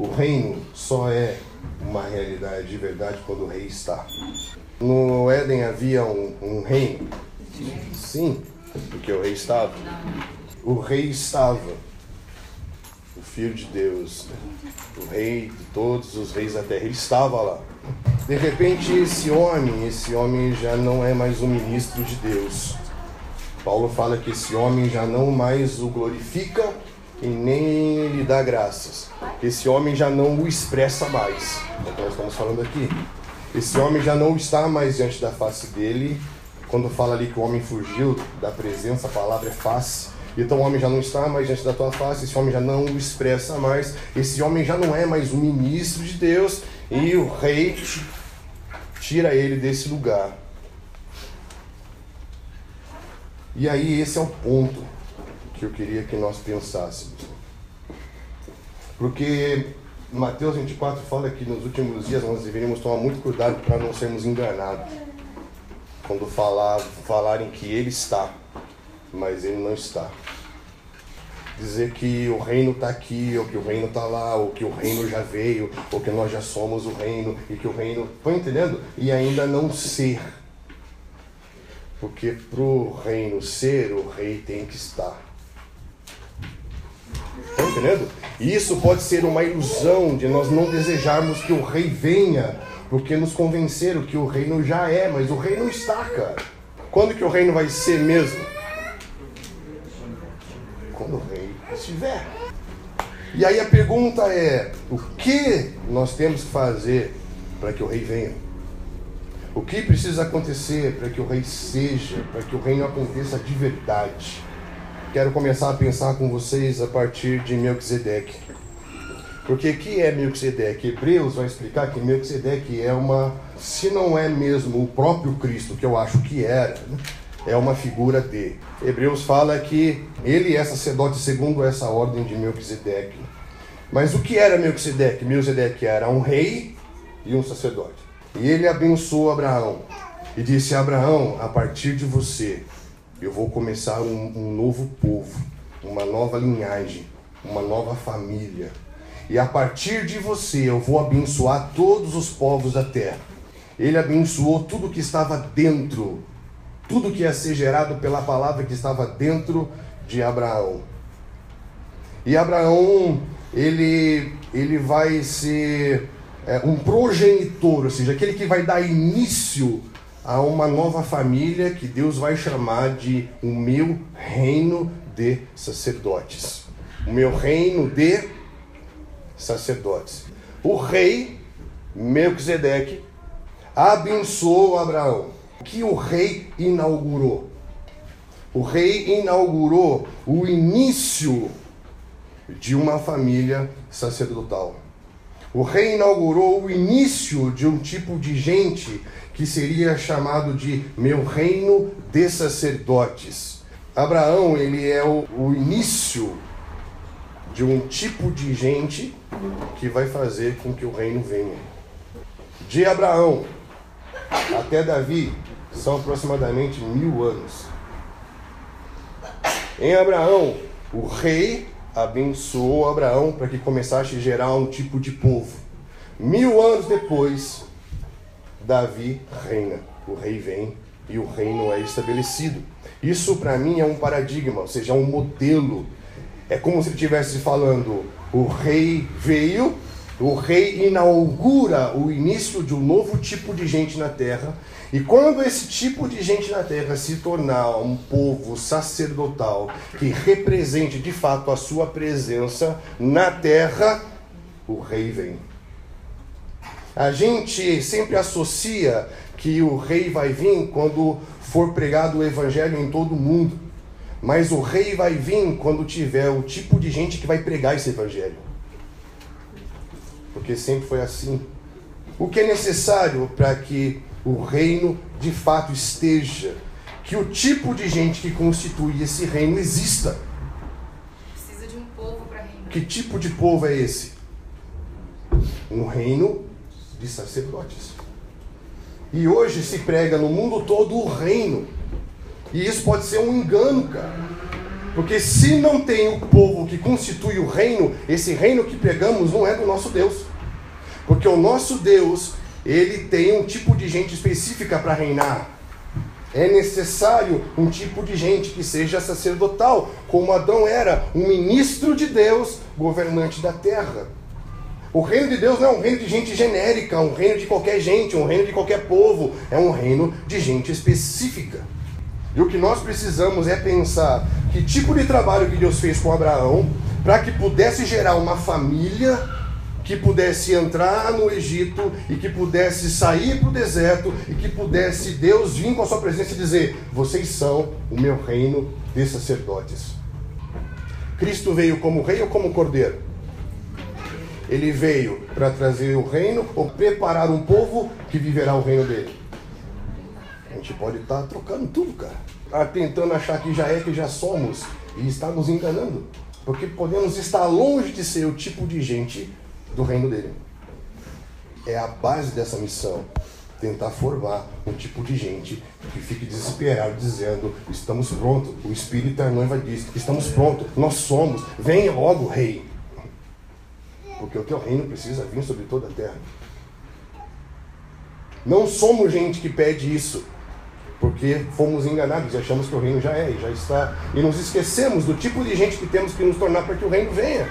O reino só é uma realidade de verdade quando o rei está. No Éden havia um, um reino? Sim, porque o rei estava. O rei estava. O Filho de Deus, o rei de todos os reis da terra, ele estava lá. De repente, esse homem, esse homem já não é mais um ministro de Deus. Paulo fala que esse homem já não mais o glorifica e nem lhe dá graças. Esse homem já não o expressa mais. É o que nós estamos falando aqui. Esse homem já não está mais diante da face dele. Quando fala ali que o homem fugiu da presença, a palavra é face. Então o homem já não está mais diante da tua face, esse homem já não o expressa mais, esse homem já não é mais um ministro de Deus, e o rei tira ele desse lugar. E aí esse é o ponto que eu queria que nós pensássemos. Porque Mateus 24 fala que nos últimos dias nós deveríamos tomar muito cuidado para não sermos enganados. Quando falar, falarem que Ele está, mas Ele não está. Dizer que o reino está aqui, ou que o reino está lá, ou que o reino já veio, ou que nós já somos o reino, e que o reino. Estão entendendo? E ainda não ser. Porque para o reino ser, o rei tem que estar. Entendendo? E isso pode ser uma ilusão de nós não desejarmos que o rei venha, porque nos convenceram que o reino já é, mas o reino está, cara. Quando que o reino vai ser mesmo? Quando o rei estiver. E aí a pergunta é: o que nós temos que fazer para que o rei venha? O que precisa acontecer para que o rei seja, para que o reino aconteça de verdade? Quero começar a pensar com vocês a partir de Melquisedeque. Porque que é Melquisedeque? Hebreus vai explicar que Melquisedeque é uma, se não é mesmo o próprio Cristo, que eu acho que era, né? é uma figura de. Hebreus fala que ele é sacerdote segundo essa ordem de Melquisedeque. Mas o que era Melquisedeque? Melquisedeque era um rei e um sacerdote. E ele abençoou Abraão e disse: Abraão, a partir de você eu vou começar um, um novo povo, uma nova linhagem, uma nova família. E a partir de você eu vou abençoar todos os povos da terra. Ele abençoou tudo que estava dentro, tudo que ia ser gerado pela palavra que estava dentro de Abraão. E Abraão, ele, ele vai ser é, um progenitor, ou seja, aquele que vai dar início a uma nova família que Deus vai chamar de o meu reino de sacerdotes. O meu reino de sacerdotes. O rei Melquisedeque abençoou Abraão. Que o rei inaugurou? O rei inaugurou o início de uma família sacerdotal. O rei inaugurou o início de um tipo de gente que seria chamado de meu reino de sacerdotes. Abraão, ele é o, o início de um tipo de gente que vai fazer com que o reino venha. De Abraão até Davi são aproximadamente mil anos. Em Abraão, o rei abençoou Abraão para que começasse a gerar um tipo de povo. Mil anos depois, Davi reina. O rei vem e o reino é estabelecido. Isso para mim é um paradigma, ou seja, é um modelo. É como se estivesse falando: o rei veio, o rei inaugura o início de um novo tipo de gente na terra. E quando esse tipo de gente na terra se tornar um povo sacerdotal que represente de fato a sua presença na terra, o rei vem. A gente sempre associa que o rei vai vir quando for pregado o evangelho em todo o mundo. Mas o rei vai vir quando tiver o tipo de gente que vai pregar esse evangelho. Porque sempre foi assim. O que é necessário para que o reino de fato esteja? Que o tipo de gente que constitui esse reino exista. Precisa de um povo para reinar. Que tipo de povo é esse? Um reino de sacerdotes. E hoje se prega no mundo todo o reino. E isso pode ser um engano, cara. Porque se não tem o povo que constitui o reino, esse reino que pregamos não é do nosso Deus. Porque o nosso Deus, ele tem um tipo de gente específica para reinar. É necessário um tipo de gente que seja sacerdotal, como Adão era, um ministro de Deus, governante da terra. O reino de Deus não é um reino de gente genérica, um reino de qualquer gente, um reino de qualquer povo. É um reino de gente específica. E o que nós precisamos é pensar que tipo de trabalho que Deus fez com Abraão para que pudesse gerar uma família que pudesse entrar no Egito e que pudesse sair para o deserto e que pudesse Deus vir com a sua presença e dizer: Vocês são o meu reino de sacerdotes. Cristo veio como rei ou como cordeiro? Ele veio para trazer o reino ou preparar um povo que viverá o reino dele? A gente pode estar tá trocando tudo, cara. Tá tentando achar que já é, que já somos. E está nos enganando. Porque podemos estar longe de ser o tipo de gente do reino dele. É a base dessa missão. Tentar formar um tipo de gente que fique desesperado dizendo: estamos prontos. O Espírito noiva diz: estamos prontos, nós somos. Venha logo, Rei. Porque o teu reino precisa vir sobre toda a terra. Não somos gente que pede isso porque fomos enganados e achamos que o reino já é e já está. E nos esquecemos do tipo de gente que temos que nos tornar para que o reino venha.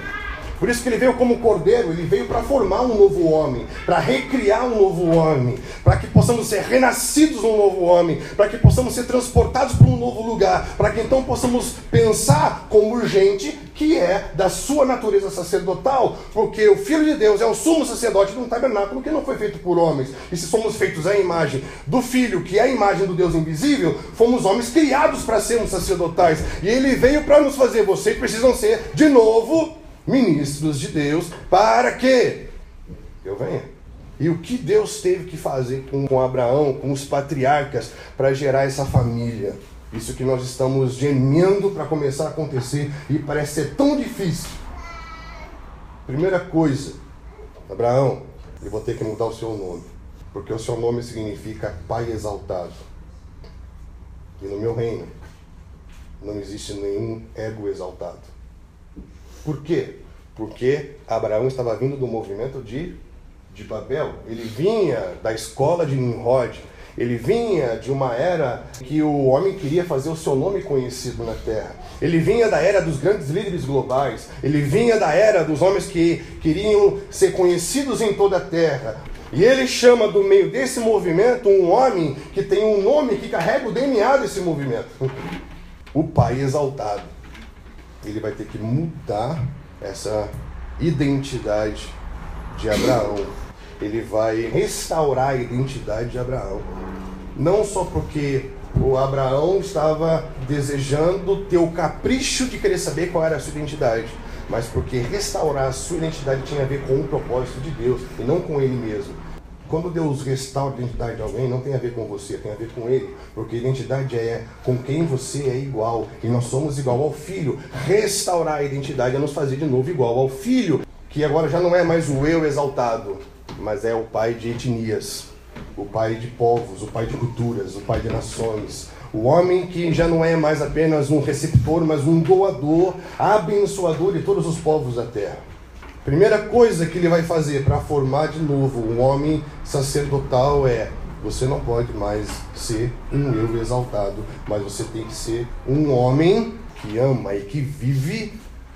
Por isso que ele veio como cordeiro, ele veio para formar um novo homem, para recriar um novo homem, para que possamos ser renascidos um novo homem, para que possamos ser transportados para um novo lugar, para que então possamos pensar como gente que é da sua natureza sacerdotal, porque o Filho de Deus é o sumo sacerdote de um tabernáculo que não foi feito por homens. E se somos feitos à imagem do Filho, que é a imagem do Deus invisível, fomos homens criados para sermos sacerdotais. E ele veio para nos fazer, vocês precisam ser de novo ministros de Deus para que eu venha. E o que Deus teve que fazer com Abraão, com os patriarcas, para gerar essa família? Isso que nós estamos gemendo para começar a acontecer e parece ser tão difícil. Primeira coisa, Abraão, eu vou ter que mudar o seu nome, porque o seu nome significa Pai exaltado. E no meu reino não existe nenhum ego exaltado. Por quê? Porque Abraão estava vindo do movimento de, de Babel. Ele vinha da escola de Nimrod. Ele vinha de uma era que o homem queria fazer o seu nome conhecido na terra. Ele vinha da era dos grandes líderes globais. Ele vinha da era dos homens que queriam ser conhecidos em toda a terra. E ele chama do meio desse movimento um homem que tem um nome que carrega o DNA desse movimento: o Pai Exaltado ele vai ter que mudar essa identidade de Abraão. Ele vai restaurar a identidade de Abraão. Não só porque o Abraão estava desejando ter o capricho de querer saber qual era a sua identidade, mas porque restaurar a sua identidade tinha a ver com o propósito de Deus e não com ele mesmo. Quando Deus restaura a identidade de alguém, não tem a ver com você, tem a ver com ele. Porque identidade é com quem você é igual. E nós somos igual ao filho. Restaurar a identidade é nos fazer de novo igual ao filho. Que agora já não é mais o eu exaltado, mas é o pai de etnias, o pai de povos, o pai de culturas, o pai de nações. O homem que já não é mais apenas um receptor, mas um doador, abençoador de todos os povos da terra. Primeira coisa que ele vai fazer para formar de novo um homem sacerdotal é: você não pode mais ser um eu exaltado, mas você tem que ser um homem que ama e que vive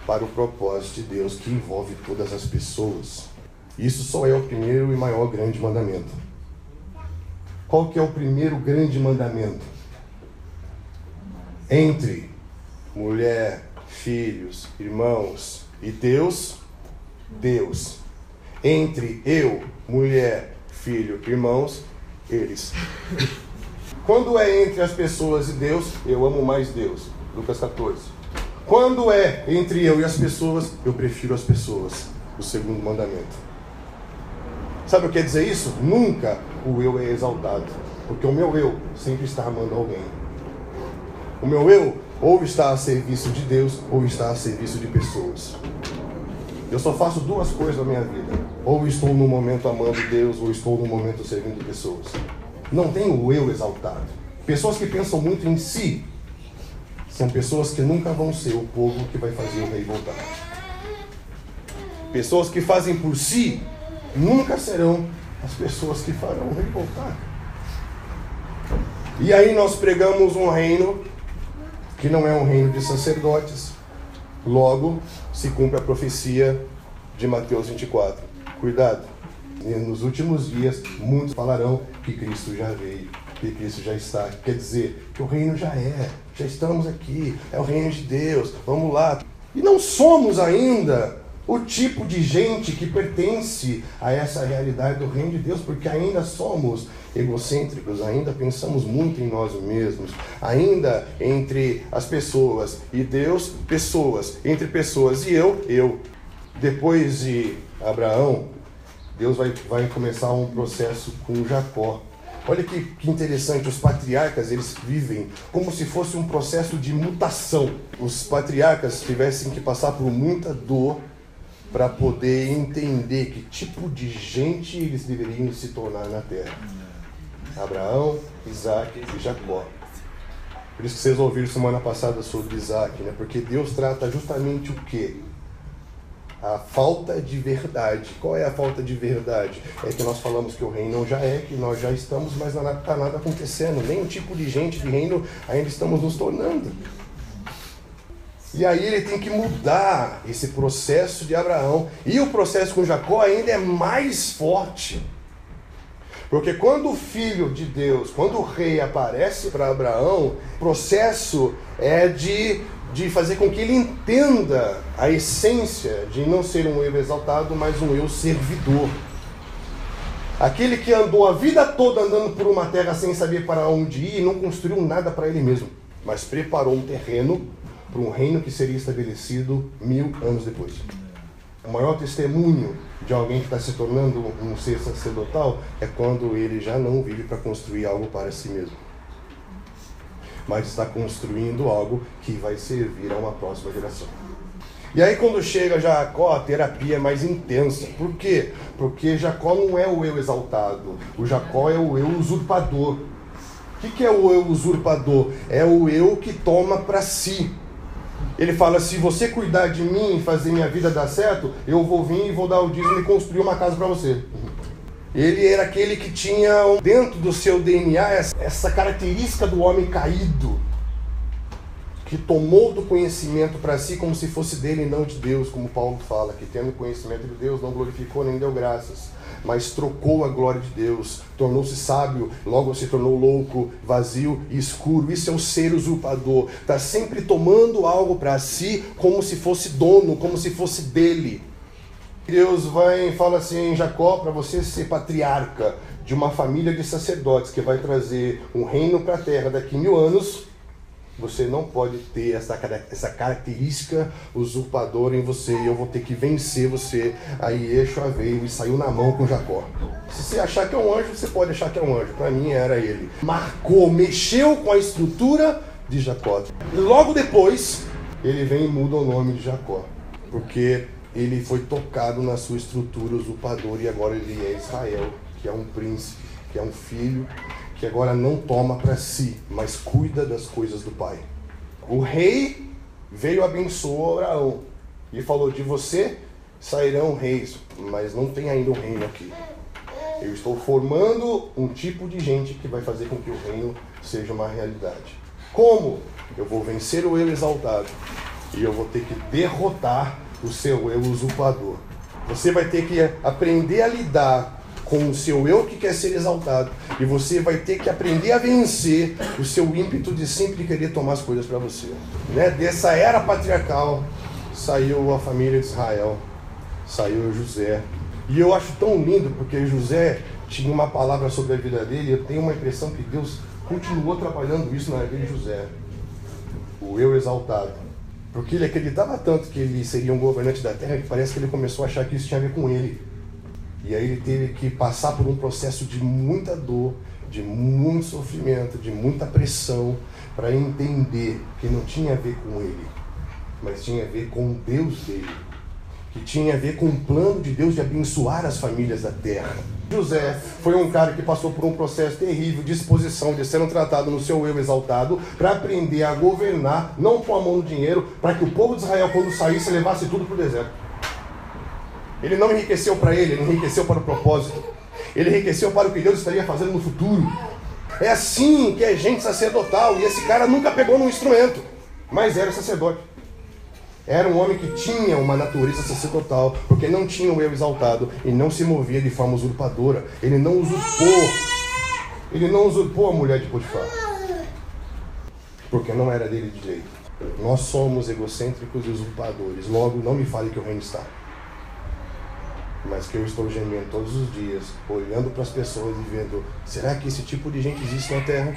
para o propósito de Deus que envolve todas as pessoas. Isso só é o primeiro e maior grande mandamento. Qual que é o primeiro grande mandamento? Entre mulher, filhos, irmãos e Deus, Deus. Entre eu, mulher, filho, irmãos, eles. Quando é entre as pessoas e Deus, eu amo mais Deus. Lucas 14. Quando é entre eu e as pessoas, eu prefiro as pessoas. O segundo mandamento. Sabe o que quer dizer isso? Nunca o eu é exaltado. Porque o meu eu sempre está amando alguém. O meu eu ou está a serviço de Deus ou está a serviço de pessoas. Eu só faço duas coisas na minha vida. Ou estou no momento amando Deus, ou estou no momento servindo pessoas. Não tem o eu exaltado. Pessoas que pensam muito em si são pessoas que nunca vão ser o povo que vai fazer o rei voltar. Pessoas que fazem por si nunca serão as pessoas que farão o rei voltar. E aí nós pregamos um reino que não é um reino de sacerdotes. Logo se cumpre a profecia de Mateus 24. Cuidado. Nos últimos dias, muitos falarão que Cristo já veio, que Cristo já está. Quer dizer, que o reino já é, já estamos aqui, é o reino de Deus, vamos lá. E não somos ainda o tipo de gente que pertence a essa realidade do reino de Deus, porque ainda somos egocêntricos, ainda pensamos muito em nós mesmos, ainda entre as pessoas e Deus, pessoas, entre pessoas e eu, eu. Depois de Abraão, Deus vai, vai começar um processo com Jacó. Olha que, que, interessante, os patriarcas eles vivem como se fosse um processo de mutação. Os patriarcas tivessem que passar por muita dor para poder entender que tipo de gente eles deveriam se tornar na terra. Abraão, Isaac e Jacó. Por isso que vocês ouviram semana passada sobre Isaac, né? Porque Deus trata justamente o quê? A falta de verdade. Qual é a falta de verdade? É que nós falamos que o reino já é, que nós já estamos, mas não está nada acontecendo. Nem o tipo de gente de reino ainda estamos nos tornando. E aí ele tem que mudar esse processo de Abraão. E o processo com Jacó ainda é mais forte. Porque quando o filho de Deus, quando o rei aparece para Abraão, o processo é de, de fazer com que ele entenda a essência de não ser um eu exaltado, mas um eu servidor. Aquele que andou a vida toda andando por uma terra sem saber para onde ir e não construiu nada para ele mesmo, mas preparou um terreno para um reino que seria estabelecido mil anos depois. O maior testemunho de alguém que está se tornando um ser sacerdotal é quando ele já não vive para construir algo para si mesmo, mas está construindo algo que vai servir a uma próxima geração. E aí quando chega Jacó, a terapia é mais intensa. Por quê? Porque Jacó não é o eu exaltado. O Jacó é o eu usurpador. O que, é o eu usurpador? É o eu que toma para si. Ele fala: se você cuidar de mim e fazer minha vida dar certo, eu vou vir e vou dar o dízimo e construir uma casa para você. Ele era aquele que tinha dentro do seu DNA essa característica do homem caído, que tomou do conhecimento para si como se fosse dele e não de Deus, como Paulo fala, que tendo conhecimento de Deus não glorificou nem deu graças mas trocou a glória de Deus, tornou-se sábio, logo se tornou louco, vazio e escuro. Isso é o ser usurpador, está sempre tomando algo para si como se fosse dono, como se fosse dele. Deus vai e fala assim: Jacó, para você ser patriarca de uma família de sacerdotes que vai trazer um reino para a terra daqui a mil anos você não pode ter essa, essa característica usurpadora em você e eu vou ter que vencer você. Aí Yeshua veio e saiu na mão com Jacó. Se você achar que é um anjo, você pode achar que é um anjo. Para mim era ele. Marcou, mexeu com a estrutura de Jacó. Logo depois, ele vem e muda o nome de Jacó. Porque ele foi tocado na sua estrutura usurpadora e agora ele é Israel, que é um príncipe, que é um filho que agora não toma para si, mas cuida das coisas do Pai. O rei veio abençoou Abraão e falou: De você sairão reis, mas não tem ainda um reino aqui. Eu estou formando um tipo de gente que vai fazer com que o reino seja uma realidade. Como? Eu vou vencer o eu exaltado e eu vou ter que derrotar o seu eu usurpador. Você vai ter que aprender a lidar com o seu eu que quer ser exaltado. E você vai ter que aprender a vencer o seu ímpeto de sempre querer tomar as coisas para você. Né? Dessa era patriarcal saiu a família de Israel, saiu José. E eu acho tão lindo porque José tinha uma palavra sobre a vida dele. Eu tenho uma impressão que Deus continuou trabalhando isso na vida de José. O eu exaltado. Porque ele acreditava tanto que ele seria um governante da terra que parece que ele começou a achar que isso tinha a ver com ele. E aí ele teve que passar por um processo de muita dor, de muito sofrimento, de muita pressão, para entender que não tinha a ver com ele, mas tinha a ver com o Deus dele. que tinha a ver com o plano de Deus de abençoar as famílias da terra. José foi um cara que passou por um processo terrível de exposição, de sendo tratado no seu eu exaltado, para aprender a governar, não com a mão no dinheiro, para que o povo de Israel, quando saísse, levasse tudo para o deserto. Ele não enriqueceu para ele, ele enriqueceu para o propósito. Ele enriqueceu para o que Deus estaria fazendo no futuro. É assim que é gente sacerdotal. E esse cara nunca pegou num instrumento, mas era sacerdote. Era um homem que tinha uma natureza sacerdotal, porque não tinha o eu exaltado e não se movia de forma usurpadora. Ele não usurpou. Ele não usurpou a mulher de Potifar. Porque não era dele de direito. Nós somos egocêntricos e usurpadores. Logo, não me fale que o reino está. Mas que eu estou gemendo todos os dias, olhando para as pessoas e vendo: será que esse tipo de gente existe na terra?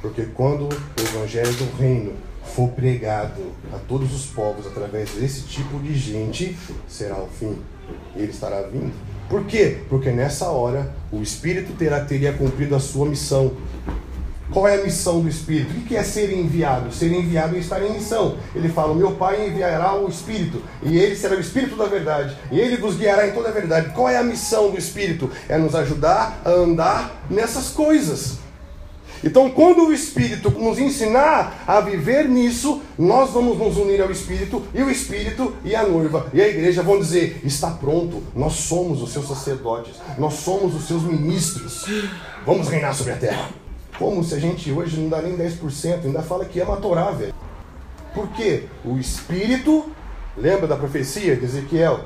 Porque quando o evangelho do reino for pregado a todos os povos através desse tipo de gente, será o fim. Ele estará vindo. Por quê? Porque nessa hora o Espírito terá, teria cumprido a sua missão. Qual é a missão do Espírito? O que é ser enviado? Ser enviado é estar em missão. Ele fala: Meu Pai enviará o Espírito, e ele será o Espírito da verdade, e ele vos guiará em toda a verdade. Qual é a missão do Espírito? É nos ajudar a andar nessas coisas. Então, quando o Espírito nos ensinar a viver nisso, nós vamos nos unir ao Espírito, e o Espírito e a noiva e a igreja vão dizer: está pronto, nós somos os seus sacerdotes, nós somos os seus ministros, vamos reinar sobre a terra. Como se a gente hoje não dá nem 10%, ainda fala que ama a Torá, velho. Por quê? O Espírito, lembra da profecia de Ezequiel?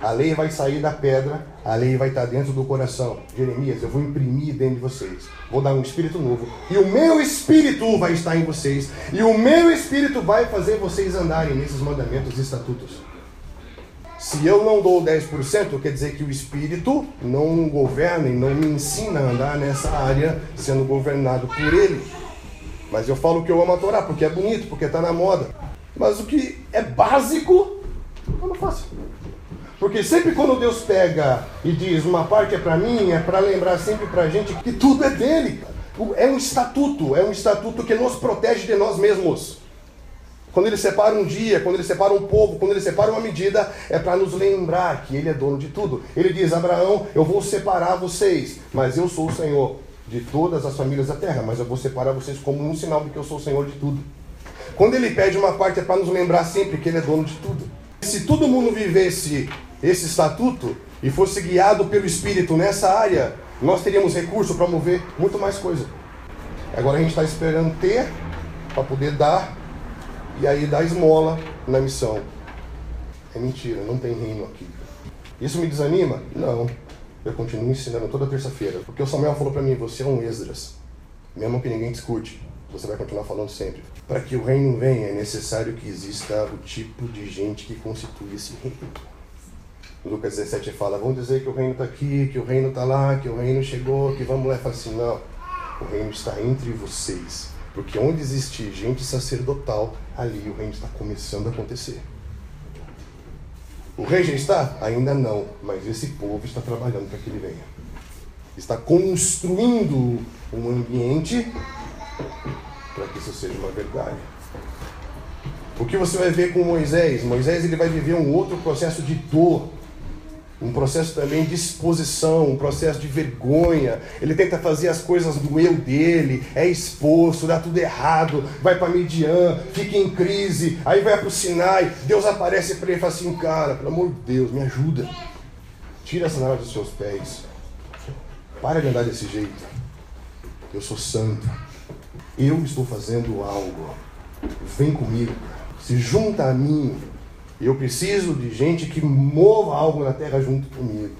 A lei vai sair da pedra, a lei vai estar dentro do coração. Jeremias, eu vou imprimir dentro de vocês. Vou dar um espírito novo. E o meu espírito vai estar em vocês. E o meu espírito vai fazer vocês andarem nesses mandamentos e estatutos. Se eu não dou 10%, quer dizer que o espírito não governa e não me ensina a andar nessa área sendo governado por ele. Mas eu falo que eu amo a Torá porque é bonito, porque está na moda. Mas o que é básico, eu não faço. Porque sempre quando Deus pega e diz uma parte é para mim, é para lembrar sempre para a gente que tudo é dele. É um estatuto, é um estatuto que nos protege de nós mesmos. Quando ele separa um dia, quando ele separa um povo, quando ele separa uma medida, é para nos lembrar que ele é dono de tudo. Ele diz: Abraão, eu vou separar vocês, mas eu sou o Senhor de todas as famílias da terra, mas eu vou separar vocês como um sinal de que eu sou o Senhor de tudo. Quando ele pede uma parte, é para nos lembrar sempre que ele é dono de tudo. Se todo mundo vivesse esse estatuto e fosse guiado pelo Espírito nessa área, nós teríamos recurso para mover muito mais coisa. Agora a gente está esperando ter para poder dar e aí dar esmola na missão. É mentira, não tem reino aqui. Isso me desanima? Não. Eu continuo ensinando toda terça-feira. Porque o Samuel falou para mim: você é um Esdras. Mesmo que ninguém discute, você vai continuar falando sempre. Para que o reino venha, é necessário que exista o tipo de gente que constitui esse reino. Lucas 17 fala, vão dizer que o reino está aqui, que o reino está lá, que o reino chegou, que vamos lá. Fala assim, não, o reino está entre vocês. Porque onde existe gente sacerdotal, ali o reino está começando a acontecer. O rei já está? Ainda não, mas esse povo está trabalhando para que ele venha. Está construindo um ambiente para que isso seja uma verdade. O que você vai ver com Moisés? Moisés ele vai viver um outro processo de dor um processo também de exposição, um processo de vergonha. Ele tenta fazer as coisas do eu dele, é exposto, dá tudo errado, vai para Midian, fica em crise, aí vai para o Sinai, Deus aparece para ele e fala assim, cara, pelo amor de Deus, me ajuda. Tira essa sandália dos seus pés. Para de andar desse jeito. Eu sou santo. Eu estou fazendo algo. Vem comigo. Se junta a mim eu preciso de gente que mova algo na terra junto comigo.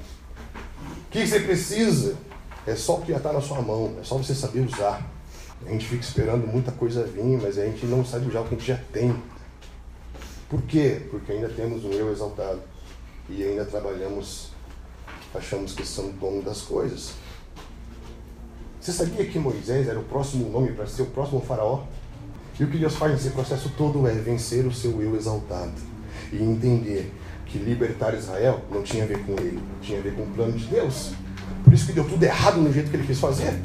O que você precisa? É só o que já está na sua mão, é só você saber usar. A gente fica esperando muita coisa vir, mas a gente não sabe usar o que a gente já tem. Por quê? Porque ainda temos um eu exaltado e ainda trabalhamos, achamos que somos dono das coisas. Você sabia que Moisés era o próximo nome para ser o próximo faraó? E o que Deus faz nesse processo todo é vencer o seu eu exaltado e entender que libertar Israel não tinha a ver com ele, tinha a ver com o plano de Deus. Por isso que deu tudo errado no jeito que ele quis fazer.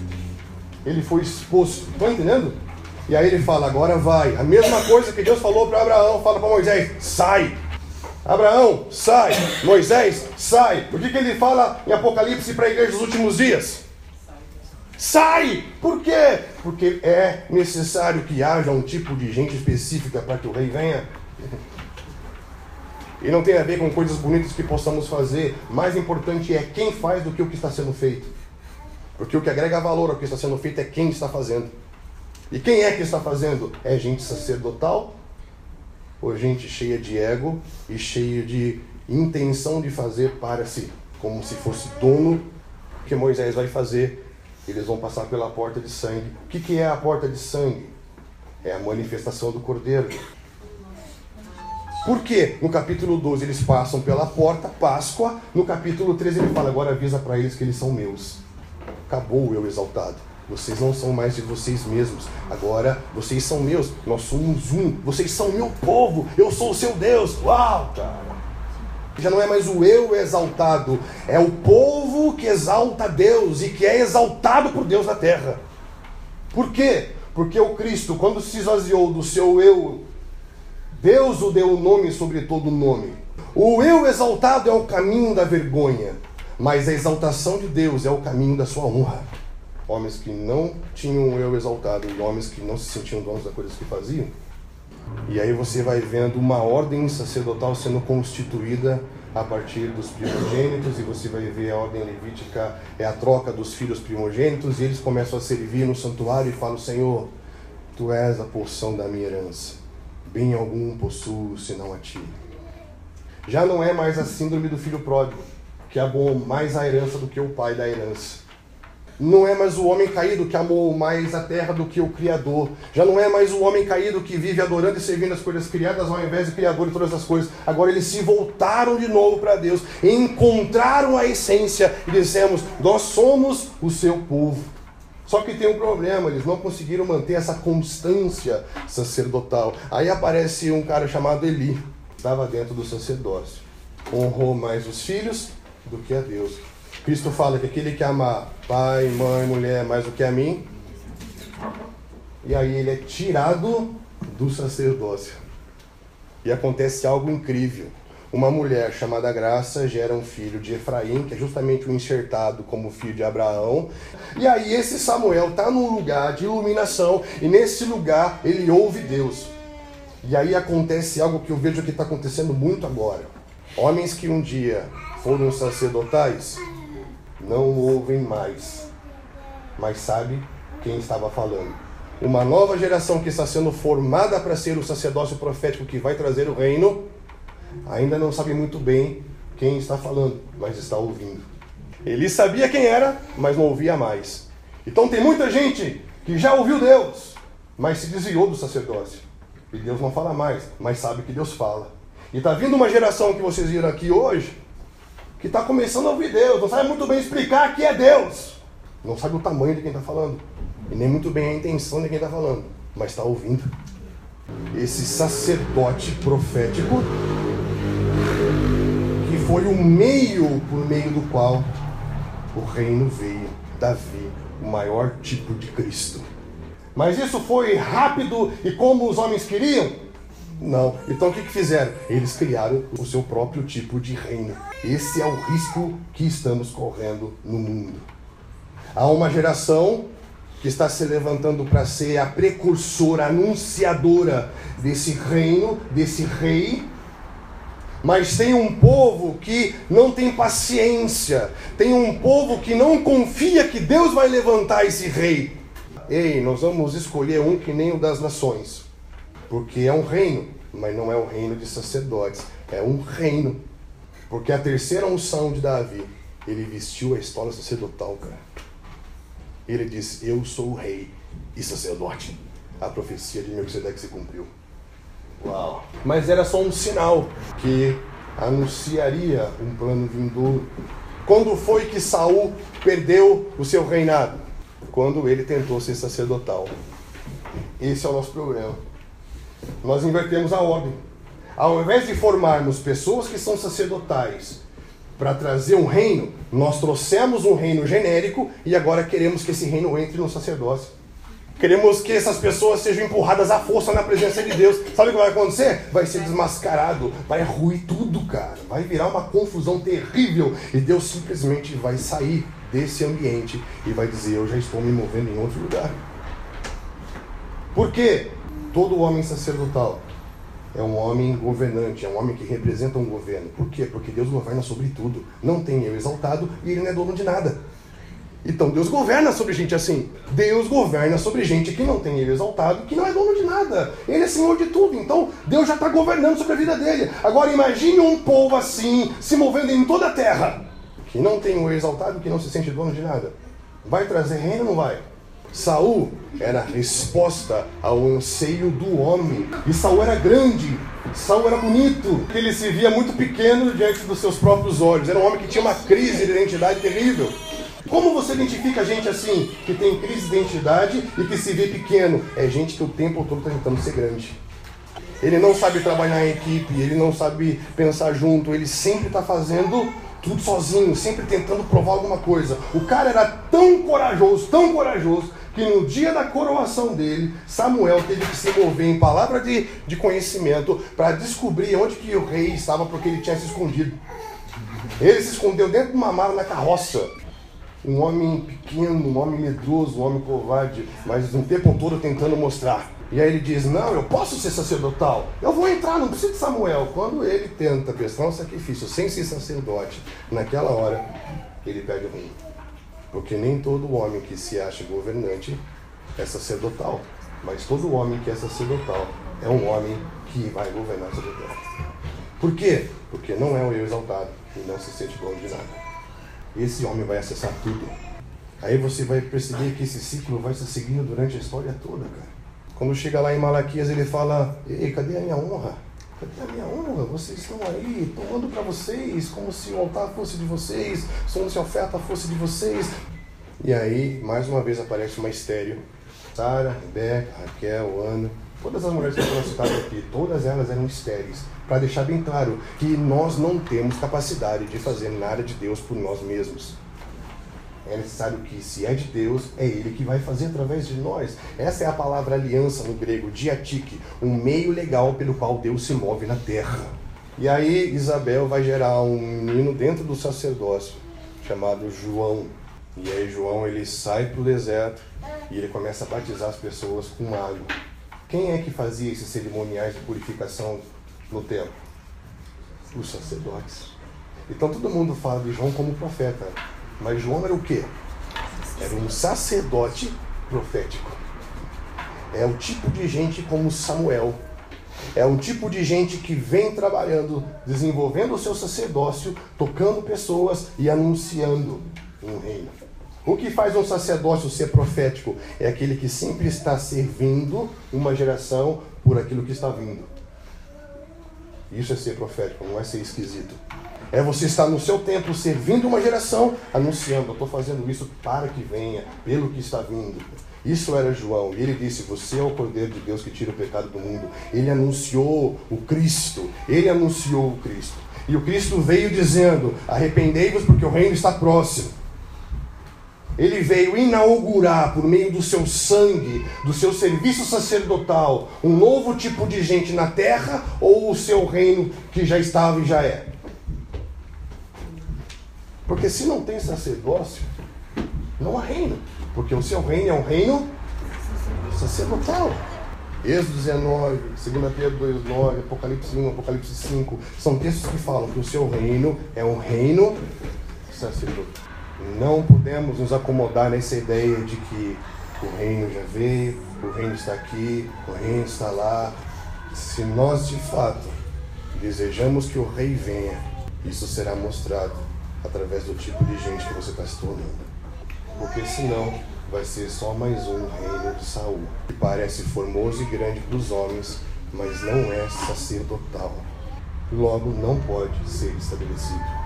Ele foi exposto. Estão entendendo? E aí ele fala: agora vai. A mesma coisa que Deus falou para Abraão, fala para Moisés: sai. Abraão, sai. Moisés, sai. O que, que ele fala em Apocalipse para a igreja dos últimos dias? Sai! Por quê? Porque é necessário que haja um tipo de gente específica para que o rei venha. E não tem a ver com coisas bonitas que possamos fazer. Mais importante é quem faz do que o que está sendo feito. Porque o que agrega valor ao que está sendo feito é quem está fazendo. E quem é que está fazendo? É gente sacerdotal ou gente cheia de ego e cheia de intenção de fazer para si, como se fosse dono que Moisés vai fazer. Eles vão passar pela porta de sangue. O que, que é a porta de sangue? É a manifestação do cordeiro. Por quê? No capítulo 12 eles passam pela porta, Páscoa. No capítulo 13 ele fala: agora avisa para eles que eles são meus. Acabou o eu exaltado. Vocês não são mais de vocês mesmos. Agora vocês são meus. Nós somos um. Vocês são meu povo. Eu sou o seu Deus. Uau, cara. Já não é mais o eu exaltado. É o povo que exalta Deus e que é exaltado por Deus na terra. Por quê? Porque o Cristo, quando se esvaziou do seu eu, Deus o deu o nome sobre todo nome. O eu exaltado é o caminho da vergonha, mas a exaltação de Deus é o caminho da sua honra homens que não tinham o eu exaltado homens que não se sentiam donos das coisas que faziam. E aí você vai vendo uma ordem sacerdotal sendo constituída a partir dos primogênitos, e você vai ver a ordem levítica é a troca dos filhos primogênitos, e eles começam a servir no santuário e falam: Senhor, tu és a porção da minha herança, bem algum possuo senão a ti. Já não é mais a síndrome do filho pródigo, que amou mais a herança do que o pai da herança não é mais o homem caído que amou mais a terra do que o Criador. Já não é mais o homem caído que vive adorando e servindo as coisas criadas ao invés do Criador de todas as coisas. Agora eles se voltaram de novo para Deus, encontraram a essência e dissemos: Nós somos o seu povo. Só que tem um problema, eles não conseguiram manter essa constância sacerdotal. Aí aparece um cara chamado Eli, estava dentro do sacerdócio. Honrou mais os filhos do que a Deus. Cristo fala que aquele que ama pai, mãe, mulher mais do que a mim, e aí ele é tirado do sacerdócio. E acontece algo incrível. Uma mulher chamada Graça gera um filho de Efraim, que é justamente o enxertado como filho de Abraão. E aí esse Samuel está num lugar de iluminação, e nesse lugar ele ouve Deus. E aí acontece algo que eu vejo que está acontecendo muito agora. Homens que um dia foram sacerdotais, não ouvem mais, mas sabe quem estava falando. Uma nova geração que está sendo formada para ser o sacerdócio profético que vai trazer o reino, ainda não sabe muito bem quem está falando, mas está ouvindo. Ele sabia quem era, mas não ouvia mais. Então tem muita gente que já ouviu Deus, mas se desviou do sacerdócio. E Deus não fala mais, mas sabe que Deus fala. E está vindo uma geração que vocês viram aqui hoje, que está começando a ouvir Deus, não sabe muito bem explicar que é Deus, não sabe o tamanho de quem está falando, e nem muito bem a intenção de quem está falando, mas está ouvindo. Esse sacerdote profético, que foi o meio por meio do qual o reino veio, Davi, o maior tipo de Cristo. Mas isso foi rápido e como os homens queriam? Não. Então o que, que fizeram? Eles criaram o seu próprio tipo de reino. Esse é o risco que estamos correndo no mundo. Há uma geração que está se levantando para ser a precursora, anunciadora desse reino, desse rei. Mas tem um povo que não tem paciência, tem um povo que não confia que Deus vai levantar esse rei. Ei, nós vamos escolher um que nem o das nações porque é um reino, mas não é um reino de sacerdotes, é um reino. Porque a terceira unção de Davi, ele vestiu a história sacerdotal, cara. Ele disse: Eu sou o rei e sacerdote. A profecia de Melquisedeque se cumpriu. Uau! Mas era só um sinal que anunciaria um plano vindouro. Quando foi que Saul perdeu o seu reinado? Quando ele tentou ser sacerdotal. Esse é o nosso problema nós invertemos a ordem. Ao invés de formarmos pessoas que são sacerdotais para trazer um reino, nós trouxemos um reino genérico e agora queremos que esse reino entre no sacerdócio. Queremos que essas pessoas sejam empurradas à força na presença de Deus. Sabe o que vai acontecer? Vai ser desmascarado, vai ruir tudo, cara. Vai virar uma confusão terrível e Deus simplesmente vai sair desse ambiente e vai dizer: Eu já estou me movendo em outro lugar. Por quê? Todo homem sacerdotal é um homem governante, é um homem que representa um governo. Por quê? Porque Deus governa sobre tudo. Não tem eu exaltado e ele não é dono de nada. Então Deus governa sobre gente assim. Deus governa sobre gente que não tem ele exaltado, que não é dono de nada. Ele é senhor de tudo. Então Deus já está governando sobre a vida dele. Agora imagine um povo assim, se movendo em toda a terra, que não tem o exaltado, que não se sente dono de nada. Vai trazer reino ou não vai? Saul era a resposta ao anseio do homem. E Saul era grande, Saul era bonito. Ele se via muito pequeno diante dos seus próprios olhos. Era um homem que tinha uma crise de identidade terrível. Como você identifica gente assim, que tem crise de identidade e que se vê pequeno? É gente que o tempo todo está tentando ser grande. Ele não sabe trabalhar em equipe, ele não sabe pensar junto, ele sempre está fazendo tudo sozinho, sempre tentando provar alguma coisa. O cara era tão corajoso, tão corajoso, que no dia da coroação dele, Samuel teve que se mover em palavra de, de conhecimento para descobrir onde que o rei estava, porque ele tinha se escondido. Ele se escondeu dentro de uma mala na carroça um homem pequeno, um homem medroso, um homem covarde, mas um tempo todo tentando mostrar. E aí ele diz: Não, eu posso ser sacerdotal, eu vou entrar, não preciso de Samuel. Quando ele tenta prestar um sacrifício sem ser sacerdote, naquela hora ele o rumo. Porque nem todo homem que se acha governante é sacerdotal, mas todo homem que é sacerdotal é um homem que vai governar sobre a terra. Por quê? Porque não é o eu exaltado e não se sente dono de nada esse homem vai acessar tudo. Aí você vai perceber que esse ciclo vai se seguindo durante a história toda, cara. Quando chega lá em Malaquias, ele fala: Ei, cadê a minha honra? Cadê a minha honra? Vocês estão aí tomando para vocês, como se o altar fosse de vocês, como se a oferta fosse de vocês. E aí, mais uma vez, aparece uma estéreo. Sara, Rebeca, Raquel, Ana, todas as mulheres que foram citadas aqui, todas elas eram estéreis para deixar bem claro que nós não temos capacidade de fazer nada de Deus por nós mesmos. É necessário que, se é de Deus, é Ele que vai fazer através de nós. Essa é a palavra aliança no grego, diatique, um meio legal pelo qual Deus se move na terra. E aí Isabel vai gerar um menino dentro do sacerdócio, chamado João. E aí João ele sai para o deserto e ele começa a batizar as pessoas com água. Quem é que fazia esses cerimoniais de purificação no templo? Os sacerdotes. Então todo mundo fala de João como profeta. Mas João era o quê? Era um sacerdote profético. É o tipo de gente como Samuel. É um tipo de gente que vem trabalhando, desenvolvendo o seu sacerdócio, tocando pessoas e anunciando um reino. O que faz um sacerdócio ser profético é aquele que sempre está servindo uma geração por aquilo que está vindo. Isso é ser profético, não é ser esquisito. É você estar no seu templo servindo uma geração, anunciando: Eu estou fazendo isso para que venha, pelo que está vindo. Isso era João. E ele disse: Você é o Cordeiro de Deus que tira o pecado do mundo. Ele anunciou o Cristo. Ele anunciou o Cristo. E o Cristo veio dizendo: Arrependei-vos porque o reino está próximo. Ele veio inaugurar, por meio do seu sangue, do seu serviço sacerdotal, um novo tipo de gente na terra ou o seu reino que já estava e já é? Porque se não tem sacerdócio, não há reino. Porque o seu reino é um reino sacerdotal. Êxodo 19, 2 Pedro 2, 9, Apocalipse 1, Apocalipse 5, são textos que falam que o seu reino é um reino sacerdotal. Não podemos nos acomodar nessa ideia de que o reino já veio, o reino está aqui, o reino está lá. Se nós de fato desejamos que o rei venha, isso será mostrado através do tipo de gente que você está se tornando. Porque senão vai ser só mais um reino de Saul, que parece formoso e grande para os homens, mas não é sacerdotal. Logo não pode ser estabelecido.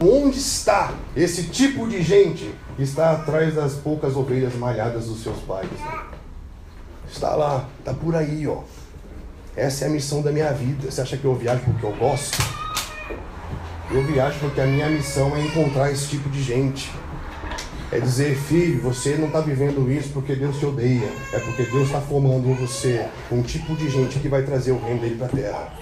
Onde está esse tipo de gente que está atrás das poucas ovelhas malhadas dos seus pais? Está lá, está por aí, ó. Essa é a missão da minha vida. Você acha que eu viajo porque eu gosto? Eu viajo porque a minha missão é encontrar esse tipo de gente. É dizer, filho, você não está vivendo isso porque Deus te odeia. É porque Deus está formando você um tipo de gente que vai trazer o reino dele para a terra.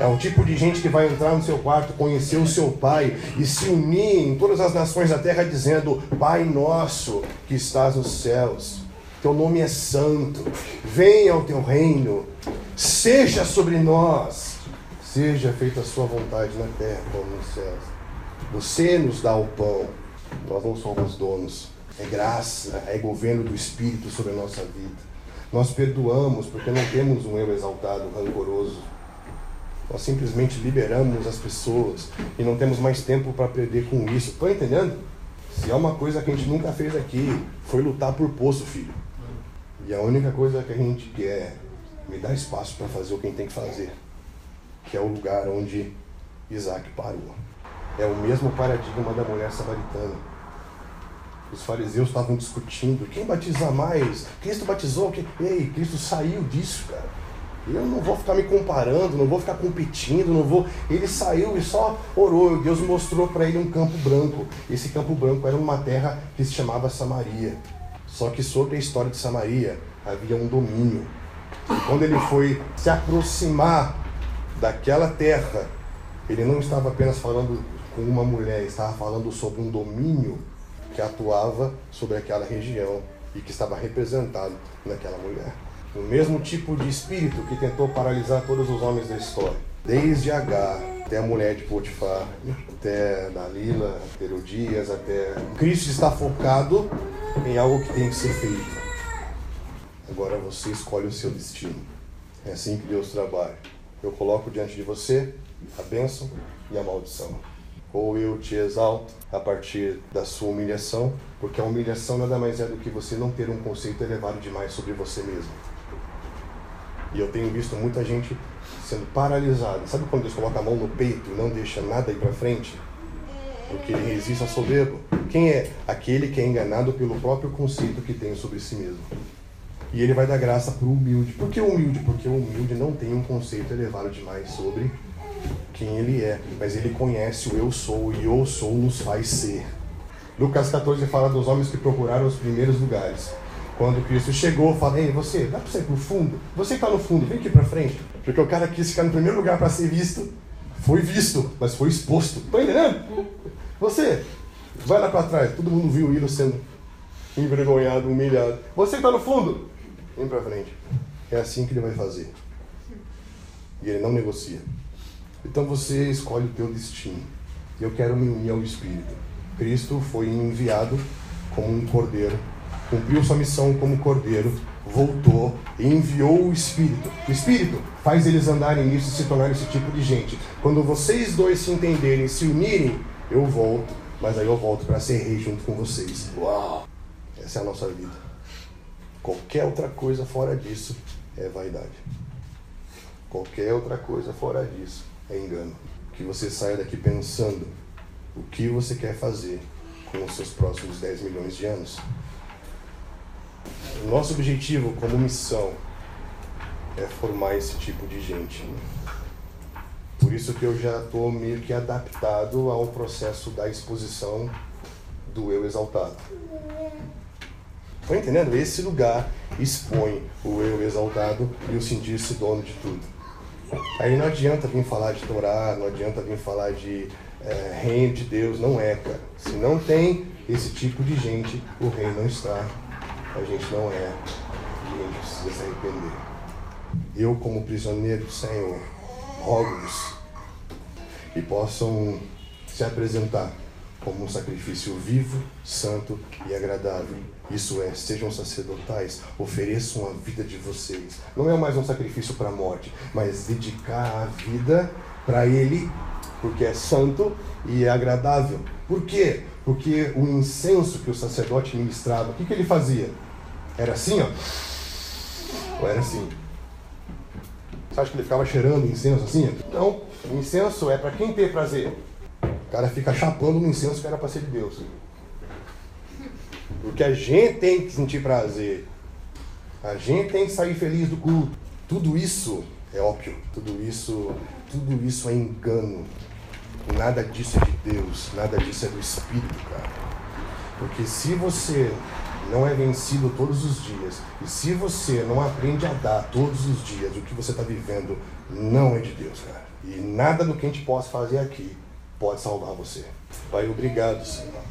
É um tipo de gente que vai entrar no seu quarto, conhecer o seu Pai e se unir em todas as nações da terra, dizendo: Pai nosso que estás nos céus, teu nome é santo, venha ao teu reino, seja sobre nós, seja feita a sua vontade na terra como nos céus. Você nos dá o pão nós não somos donos. É graça, é governo do Espírito sobre a nossa vida. Nós perdoamos porque não temos um eu exaltado, rancoroso. Nós simplesmente liberamos as pessoas e não temos mais tempo para perder com isso. Estão entendendo? Se é uma coisa que a gente nunca fez aqui, foi lutar por poço, filho. E a única coisa que a gente quer é me dar espaço para fazer o que a gente tem que fazer, que é o lugar onde Isaac parou. É o mesmo paradigma da mulher samaritana. Os fariseus estavam discutindo quem batiza mais. Cristo batizou? Quem? Ei, Cristo saiu disso, cara. Eu não vou ficar me comparando, não vou ficar competindo, não vou. Ele saiu e só orou. Deus mostrou para ele um campo branco. Esse campo branco era uma terra que se chamava Samaria. Só que sobre a história de Samaria havia um domínio. E quando ele foi se aproximar daquela terra, ele não estava apenas falando com uma mulher, estava falando sobre um domínio que atuava sobre aquela região e que estava representado naquela mulher. O mesmo tipo de espírito que tentou paralisar todos os homens da história, desde Agar até a mulher de Potifar, até Dalila, até Herodias, até. Cristo está focado em algo que tem que ser feito. Agora você escolhe o seu destino. É assim que Deus trabalha. Eu coloco diante de você a bênção e a maldição ou eu te exalto a partir da sua humilhação, porque a humilhação nada mais é do que você não ter um conceito elevado demais sobre você mesmo. E eu tenho visto muita gente sendo paralisada. Sabe quando Deus coloca a mão no peito e não deixa nada ir para frente? Porque ele resiste ao soberbo. Quem é? Aquele que é enganado pelo próprio conceito que tem sobre si mesmo. E ele vai dar graça para o humilde. Por que humilde? Porque o humilde não tem um conceito elevado demais sobre quem ele é, mas ele conhece o eu sou e eu sou nos faz ser. Lucas 14 fala dos homens que procuraram os primeiros lugares. Quando Cristo chegou, fala: Ei, você, dá para sair para o fundo? Você que está no fundo, vem aqui para frente. Porque o cara quis ficar no primeiro lugar para ser visto, foi visto, mas foi exposto. Estou entendendo? Você, vai lá para trás. Todo mundo viu ele sendo envergonhado, humilhado. Você que está no fundo, vem para frente. É assim que ele vai fazer. E ele não negocia. Então você escolhe o teu destino. Eu quero me unir ao Espírito. Cristo foi enviado como um cordeiro, cumpriu sua missão como cordeiro, voltou e enviou o Espírito. O Espírito faz eles andarem nisso e se tornarem esse tipo de gente. Quando vocês dois se entenderem, se unirem, eu volto, mas aí eu volto para ser rei junto com vocês. Uau! Essa é a nossa vida. Qualquer outra coisa fora disso é vaidade. Qualquer outra coisa fora disso é engano. Que você saia daqui pensando o que você quer fazer com os seus próximos 10 milhões de anos. O nosso objetivo como missão é formar esse tipo de gente. Por isso que eu já estou meio que adaptado ao processo da exposição do eu exaltado. Estão entendendo? Esse lugar expõe o eu exaltado e o sentir-se dono de tudo. Aí não adianta vir falar de Torá, não adianta vir falar de é, reino de Deus, não é, cara. Se não tem esse tipo de gente, o reino não está. A gente não é. E a gente precisa se arrepender. Eu, como prisioneiro do Senhor, rogo-vos que possam se apresentar como um sacrifício vivo, santo e agradável. Isso é, sejam sacerdotais, ofereçam a vida de vocês. Não é mais um sacrifício para a morte, mas dedicar a vida para Ele, porque é santo e é agradável. Por quê? Porque o incenso que o sacerdote ministrava, o que, que ele fazia? Era assim, ó? Ou era assim? Você acha que ele ficava cheirando incenso assim? Não, o incenso é para quem tem prazer. O cara fica chapando no incenso que era para ser de Deus. Porque a gente tem que sentir prazer. A gente tem que sair feliz do culto. Tudo isso é ópio. Tudo isso, tudo isso é engano. Nada disso é de Deus. Nada disso é do Espírito, cara. Porque se você não é vencido todos os dias, e se você não aprende a dar todos os dias o que você está vivendo, não é de Deus, cara. E nada do que a gente possa fazer aqui pode salvar você. Pai, obrigado, Senhor.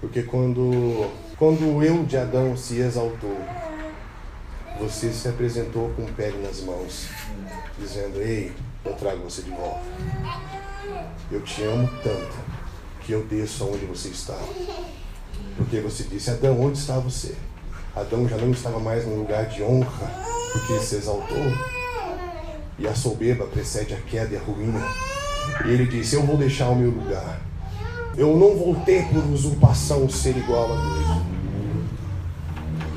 Porque quando, quando o eu de Adão se exaltou, você se apresentou com pele nas mãos, dizendo: Ei, eu trago você de volta. Eu te amo tanto que eu desço aonde você está. Porque você disse: Adão, onde está você? Adão já não estava mais no lugar de honra, porque se exaltou. E a soberba precede a queda e a ruína. E ele disse: Eu vou deixar o meu lugar. Eu não vou ter por usurpação ser igual a Deus.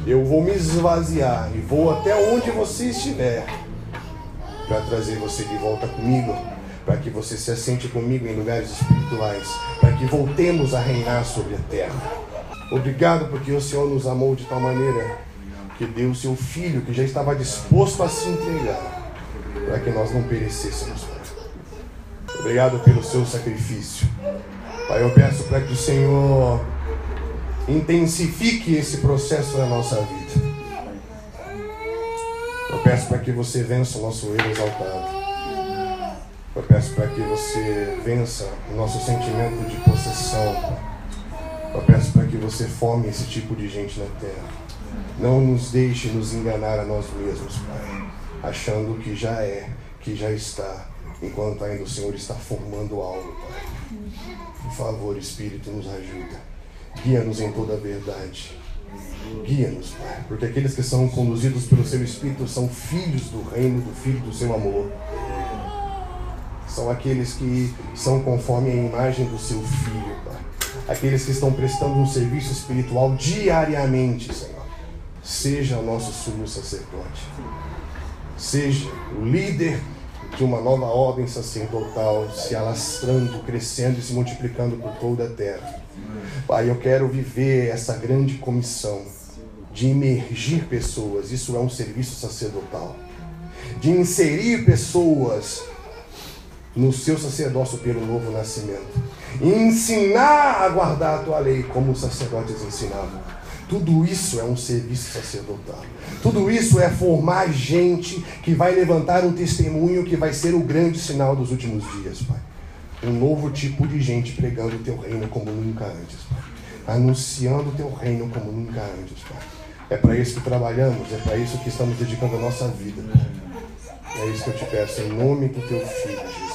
Eu vou me esvaziar e vou até onde você estiver para trazer você de volta comigo, para que você se assente comigo em lugares espirituais, para que voltemos a reinar sobre a terra. Obrigado porque o Senhor nos amou de tal maneira que deu o seu filho que já estava disposto a se entregar para que nós não perecêssemos. Obrigado pelo seu sacrifício. Pai, eu peço para que o Senhor intensifique esse processo na nossa vida. Eu peço para que você vença o nosso erro exaltado. Eu peço para que você vença o nosso sentimento de possessão. Eu peço para que você forme esse tipo de gente na terra. Não nos deixe nos enganar a nós mesmos, Pai, achando que já é, que já está, enquanto ainda o Senhor está formando algo, Pai. Por favor, Espírito, nos ajuda. Guia-nos em toda a verdade. Guia-nos, Pai, porque aqueles que são conduzidos pelo Seu Espírito são filhos do reino, do Filho do Seu amor. São aqueles que são conforme a imagem do Seu Filho, Pai. Aqueles que estão prestando um serviço espiritual diariamente, Senhor. Seja o nosso sumo sacerdote. Seja o líder de uma nova ordem sacerdotal se alastrando, crescendo e se multiplicando por toda a terra. Pai, eu quero viver essa grande comissão de imergir pessoas, isso é um serviço sacerdotal. De inserir pessoas no seu sacerdócio pelo novo nascimento. E ensinar a guardar a tua lei como os sacerdotes ensinavam. Tudo isso é um serviço sacerdotal. Tudo isso é formar gente que vai levantar um testemunho que vai ser o grande sinal dos últimos dias, Pai. Um novo tipo de gente pregando o teu reino como nunca antes, Pai. Anunciando o teu reino como nunca antes, Pai. É para isso que trabalhamos, é para isso que estamos dedicando a nossa vida. É isso que eu te peço, em nome do teu filho, Jesus.